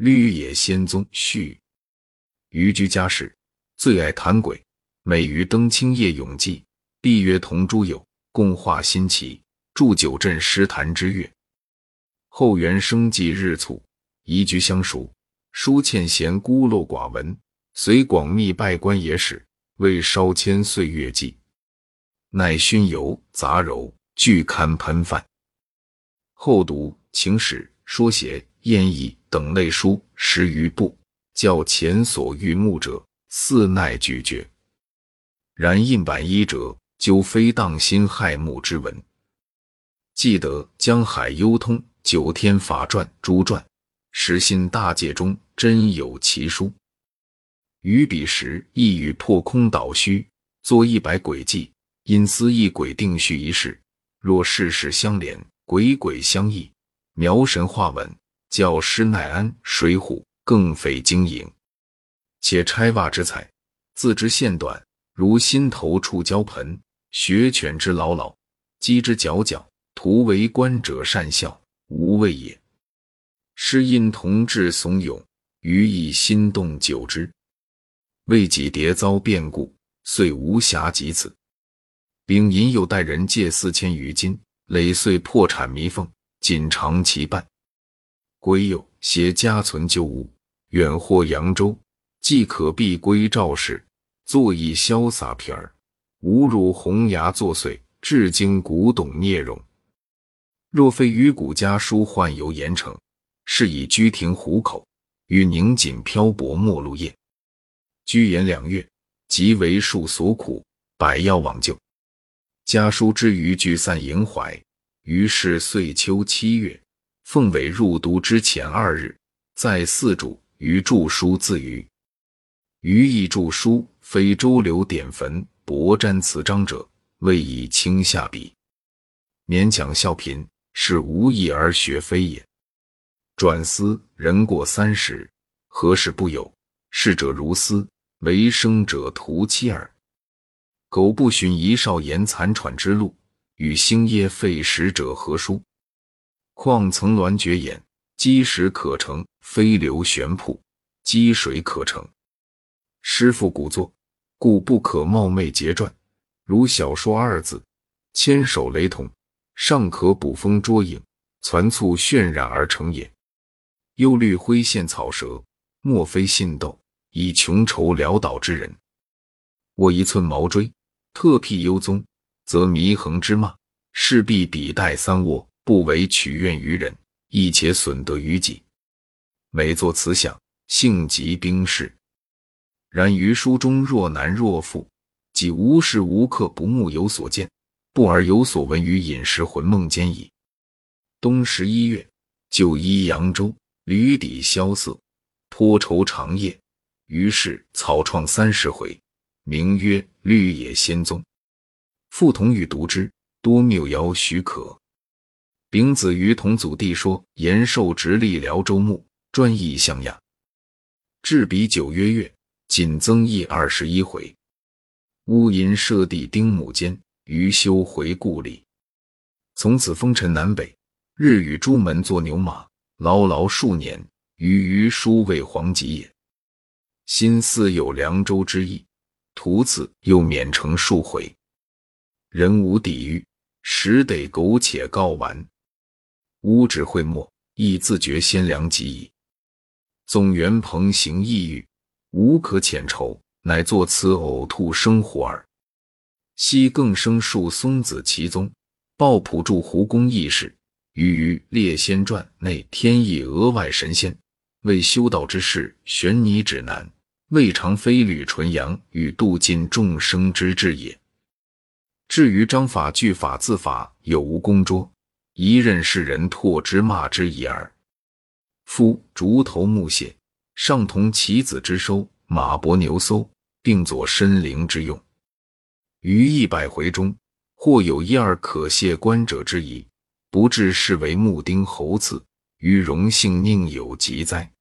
绿野仙踪序。余居家事，最爱谈鬼，每于登清夜永记，必约同诸友共话新奇，祝九镇诗坛之乐。后元生计日促，移居相熟，书欠闲孤陋寡闻，随广密拜官野史，为烧迁岁月记。乃熏油杂糅，俱堪喷饭。后读情史、说写、演义等类书十余部，较前所欲目者，似耐咀嚼。然印版一者，究非荡心害目之文。记得江海幽通、九天法传诸传，实心大界中真有其书。于彼时亦与破空倒虚，作一百诡计。因思一鬼定序一事，若世事相连，鬼鬼相异，描神画文，较施耐庵、水浒更费经营。且拆瓦之才，自知线短，如心头触胶盆；学犬之老老，鸡之角角，徒为观者善笑，无谓也。诗因同志怂恿，余亦心动久之。未几迭遭变故，遂无暇及此。丙寅又待人借四千余金，累岁破产弥缝，仅偿其半。癸酉携家存旧物，远获扬州，既可必归赵氏，坐以潇洒撇儿，无辱红牙作祟，至今古董聂容。若非于古家书宦游盐城，是以居亭湖口，与宁锦漂泊陌路夜。居延两月，即为数所苦，百药往救。家书之余聚散萦怀，于是岁秋七月，凤尾入都之前二日，在寺主于著书自娱。余亦著书，非周流点坟、薄沾词章者，未以轻下笔，勉强笑贫，是无益而学非也。转思人过三十，何事不有？逝者如斯，为生者徒妻耳。苟不寻一少言残喘之路，与星夜废食者何殊？况层峦绝眼，积石可成；飞流悬瀑，积水可成。诗赋古作，故不可冒昧结撰。如小说二字，千手雷同，尚可捕风捉影，攒簇渲染而成也。忧虑灰线草蛇，莫非信斗，以穷愁潦倒之人。我一寸毛锥。特辟幽宗，则弥衡之骂，势必笔带三握，不为取怨于人，亦且损德于己。每作此想，性急兵士。然于书中若男若妇，即无时无刻不目有所见，不而有所闻于饮食魂梦间矣。冬十一月，就依扬州，屡底萧瑟，颇愁长夜，于是草创三十回。名曰《绿野仙踪》，父同与读之，多谬谣许可。丙子于同祖弟说，延寿直隶辽州牧，专译象雅。至彼九月月，仅增益二十一回。乌银舍弟丁母间，余休回故里。从此风尘南北，日与朱门做牛马，劳劳数年，余余书为黄吉也。心似有凉州之意。徒此又免城数回，人无抵御，实得苟且告完。乌指会墨，亦自觉先良极矣。总元朋行抑郁，无可遣愁，乃作此呕吐生活耳。昔更生述松子其宗，鲍朴著胡公义事，于于列仙传内天意额外神仙，为修道之事悬泥指南。未尝非吕纯阳与度尽众生之志也。至于章法句法字法有无功拙，一任世人唾之骂之已耳。夫竹头木屑，上同其子之收，马伯牛搜，并作申灵之用。于一百回中，或有一二可谢观者之疑，不至视为木钉猴刺，于荣幸宁有疾哉？